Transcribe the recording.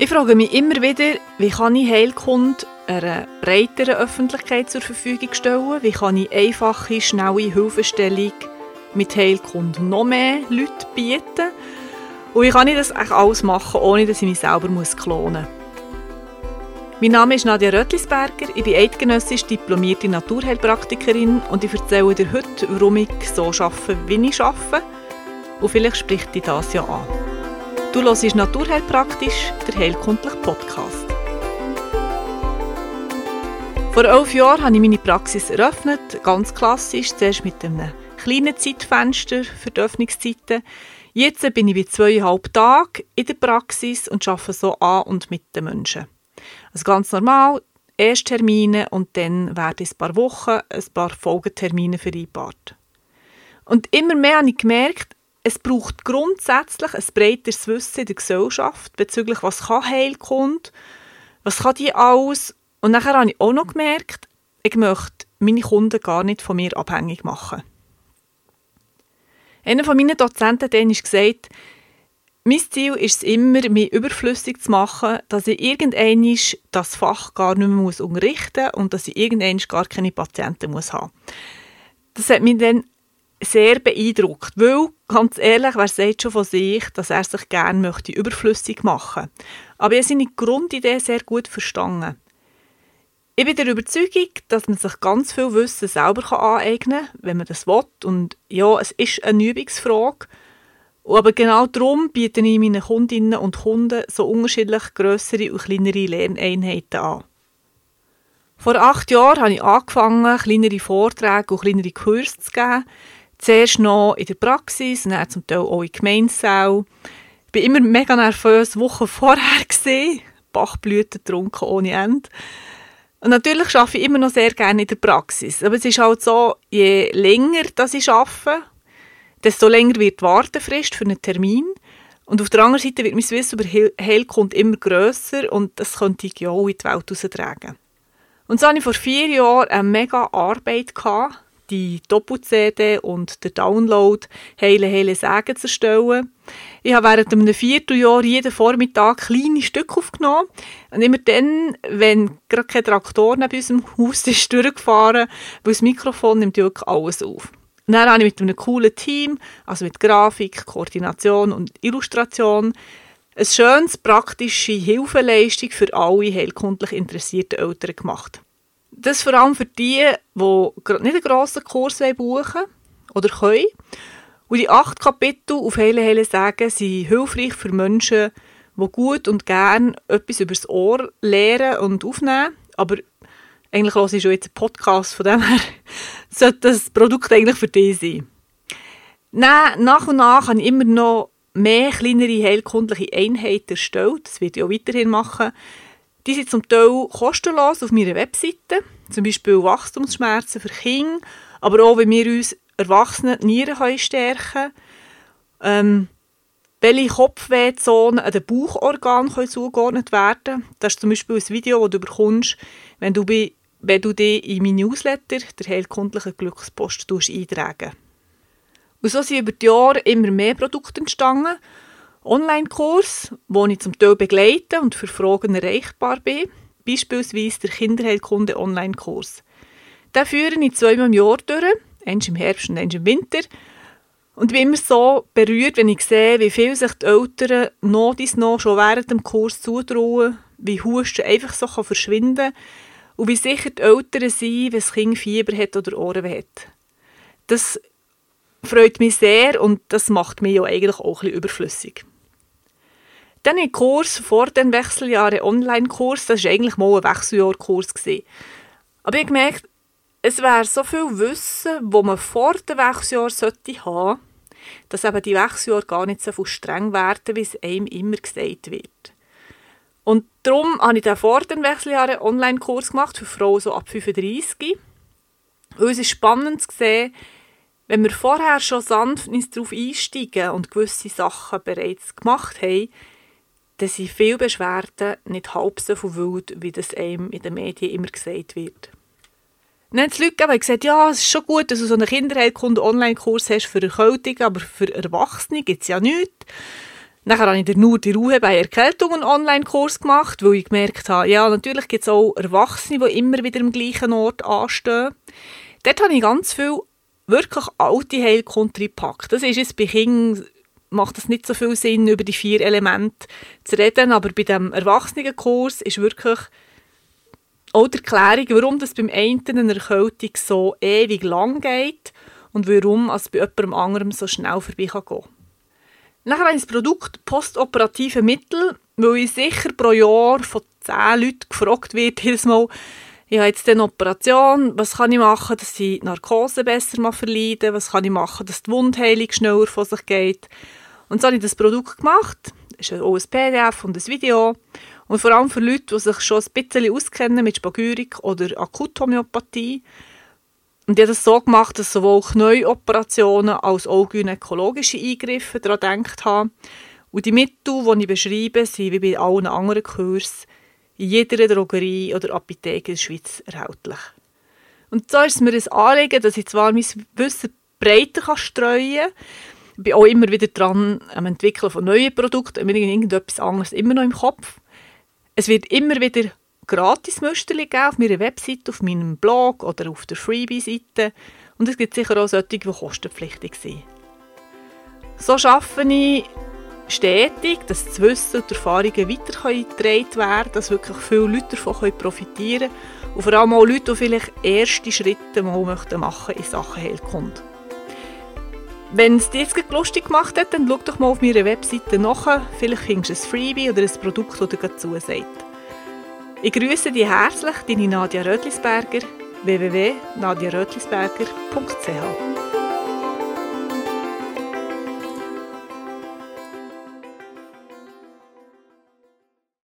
Ich frage mich immer wieder, wie kann ich Heilkunde einer breiteren Öffentlichkeit zur Verfügung stellen? Wie kann ich einfache, schnelle Hilfestellung mit Heilkunde noch mehr Leute bieten? Und wie kann ich das eigentlich alles machen, ohne dass ich mich selber klonen muss? Mein Name ist Nadia Röttlisberger, ich bin eidgenössisch diplomierte Naturheilpraktikerin und ich erzähle dir heute, warum ich so arbeite, wie ich arbeite. Und vielleicht spricht dich das ja an. Du hörst Naturheilpraktisch, der heilkundliche Podcast. Vor elf Jahren habe ich meine Praxis eröffnet, ganz klassisch, zuerst mit einem kleinen Zeitfenster für die Öffnungszeiten. Jetzt bin ich bei zweieinhalb Tagen in der Praxis und arbeite so an und mit den Menschen. Also ganz normal, Ersttermine und dann werden in ein paar Wochen ein paar Folgetermine vereinbart. Und immer mehr habe ich gemerkt, es braucht grundsätzlich ein breiteres Wissen in der Gesellschaft bezüglich, was kann Heilkunde, was kann die alles. Und nachher habe ich auch noch gemerkt, ich möchte meine Kunden gar nicht von mir abhängig machen. Einer von meinen Dozenten hat gesagt, mein Ziel ist es immer, mich überflüssig zu machen, dass ich irgendwann das Fach gar nicht mehr unterrichten muss und dass ich irgendwann gar keine Patienten muss haben muss. Das hat mich dann sehr beeindruckt, weil, ganz ehrlich, wer sagt schon von sich, dass er sich gerne möchte überflüssig machen Aber ich habe seine Grundidee sehr gut verstanden. Ich bin der Überzeugung, dass man sich ganz viel Wissen selber aneignen kann, wenn man das will. Und ja, es ist eine Übungsfrage. Aber genau darum biete ich meinen Kundinnen und Kunden so unterschiedlich grössere und kleinere Lerneinheiten an. Vor acht Jahren habe ich angefangen, kleinere Vorträge und kleinere Kurse zu geben, Zuerst noch in der Praxis dann zum Teil auch in Gemeinsaal. Ich war immer mega nervös, Wochen vorher Bachblüten getrunken ohne Ende. Und natürlich arbeite ich immer noch sehr gerne in der Praxis. Aber es ist halt so, je länger dass ich arbeite, desto länger wird die Wartefrist für einen Termin. Und auf der anderen Seite wird mein Wissen über Heilkunde immer grösser und das könnte ich ja auch in die Welt heraustragen. Und so hatte ich vor vier Jahren eine mega Arbeit, gehabt, die Doppel-CD und der Download «Heile, heile Sagen» zu erstellen. Ich habe während einem Vierteljahr jeden Vormittag kleine Stücke aufgenommen und immer dann, wenn gerade kein Traktor neben unserem Haus ist, durchgefahren, weil das Mikrofon nimmt wirklich alles auf. Und dann habe ich mit einem coolen Team, also mit Grafik, Koordination und Illustration, eine schönes, praktische Hilfeleistung für alle heilkundlich interessierten Eltern gemacht. Das vor allem für die, die nicht einen grossen Kurs buchen oder können. Und die acht Kapitel auf Heile Heile Sagen sind hilfreich für Menschen, die gut und gern etwas über das Ohr lernen und aufnehmen. Aber eigentlich höre ich schon jetzt einen Podcast, von dem her sollte das Produkt eigentlich für dich sein. Dann, nach und nach habe ich immer noch mehr kleinere heilkundliche Einheiten erstellt. Das werde ich auch weiterhin machen die sind zum Teil kostenlos auf meiner Webseite, zum Beispiel Wachstumsschmerzen für Kinder, aber auch, wie wir uns Erwachsene Nieren stärken können. Ähm, welche Kopfwehzonen an den Bauchorganen können zugeordnet werden? Das ist zum Beispiel ein Video, das du bekommst, wenn du, bei, wenn du dich in meinen Newsletter, der heilkundlichen Glückspost, eintragen. Und so sind über die Jahre immer mehr Produkte entstanden Online-Kurs, wo ich zum Teil begleite und für Fragen erreichbar bin, beispielsweise der Kinderheilkunde Online-Kurs. Den führe ich zweimal im Jahr durch, eins im Herbst und eins im Winter. Und bin immer so berührt, wenn ich sehe, wie viel sich die Eltern noch dies noch schon während dem Kurs zutrauen, wie Husten einfach so kann verschwinden und wie sicher die Eltern sind, wenn das Kind Fieber hat oder Ohrenweh hat. Das freut mich sehr und das macht mich ja eigentlich auch ein bisschen überflüssig. Dann ein Kurs vor den Wechseljahren, Online-Kurs, das war eigentlich mal ein Wechseljahrkurs. Aber ich habe gemerkt, es wäre so viel Wissen, wo man vor dem Wechseljahr sollte dass eben die Wechseljahre gar nicht so streng werden, wie es einem immer gesagt wird. Und darum habe ich den vor den Wechseljahren Online-Kurs gemacht für Frauen so ab 35. Und es ist spannend zu sehen, wenn wir vorher schon sanft darauf einsteigen und gewisse Sachen bereits gemacht haben, dann sind viele Beschwerden nicht halb so wild, wie das einem in den Medien immer gesagt wird. Dann haben die Leute gesagt, ja, es ist schon gut, dass du so einen Kinderheilkunde-Online-Kurs hast für Erkältung, aber für Erwachsene gibt es ja nichts. Nachher habe ich den nur die Ruhe bei Erkältungen Online-Kurs gemacht, weil ich gemerkt habe, ja, natürlich gibt es auch Erwachsene, die immer wieder am gleichen Ort anstehen. Dort habe ich ganz viel wirklich alte Heilkunde gepackt. Das ist jetzt bei Kindern macht es nicht so viel Sinn, über die vier Elemente zu reden, aber bei dem Erwachsenenkurs ist wirklich auch die Erklärung, warum das beim einen eine Erkältung so ewig lang geht und warum es bei jemandem anderem so schnell vorbei kann gehen. Nachher habe Produkt postoperative Mittel, weil ich sicher pro Jahr von zehn Leuten gefragt wird, jedes Mal, ich habe jetzt eine Operation, was kann ich machen, dass die Narkose besser verleiden, was kann ich machen, dass die Wundheilung schneller von sich geht. Und so habe ich das Produkt gemacht, das ist auch ein PDF und ein Video. Und vor allem für Leute, die sich schon ein bisschen auskennen mit Spagyrik oder Akuthomöopathie. Und ich habe das so gemacht, dass sowohl Knäuoperationen als auch gynäkologische Eingriffe daran gedacht haben. Und die Mittel, die ich beschreibe, sind wie bei allen anderen Kursen in jeder Drogerie oder Apotheke in der Schweiz erhältlich. Und so ist es mir ein Anliegen, dass ich zwar mein Wissen breiter streuen kann, bin auch immer wieder dran am Entwickeln von neuen Produkten, mir irgendetwas anderes immer noch im Kopf. Es wird immer wieder gratis Müsterli geben auf meiner Webseite, auf meinem Blog oder auf der Freebie-Seite. Und es gibt sicher auch solche, die kostenpflichtig sind. So schaffe ich stetig, dass das Wissen und die Erfahrungen weitergetragen werden dass wirklich viele Leute davon profitieren können und vor allem auch Leute, die vielleicht erste Schritte mal machen möchten in Sachen Heilkunde. Wenn es dir jetzt lustig gemacht hat, dann schau doch mal auf meiner Webseite nach. Vielleicht findest du ein Freebie oder ein Produkt, das dir zusagt. Ich grüße dich herzlich, deine Nadia Rötlisberger, www.nadiarötlisberger.ch.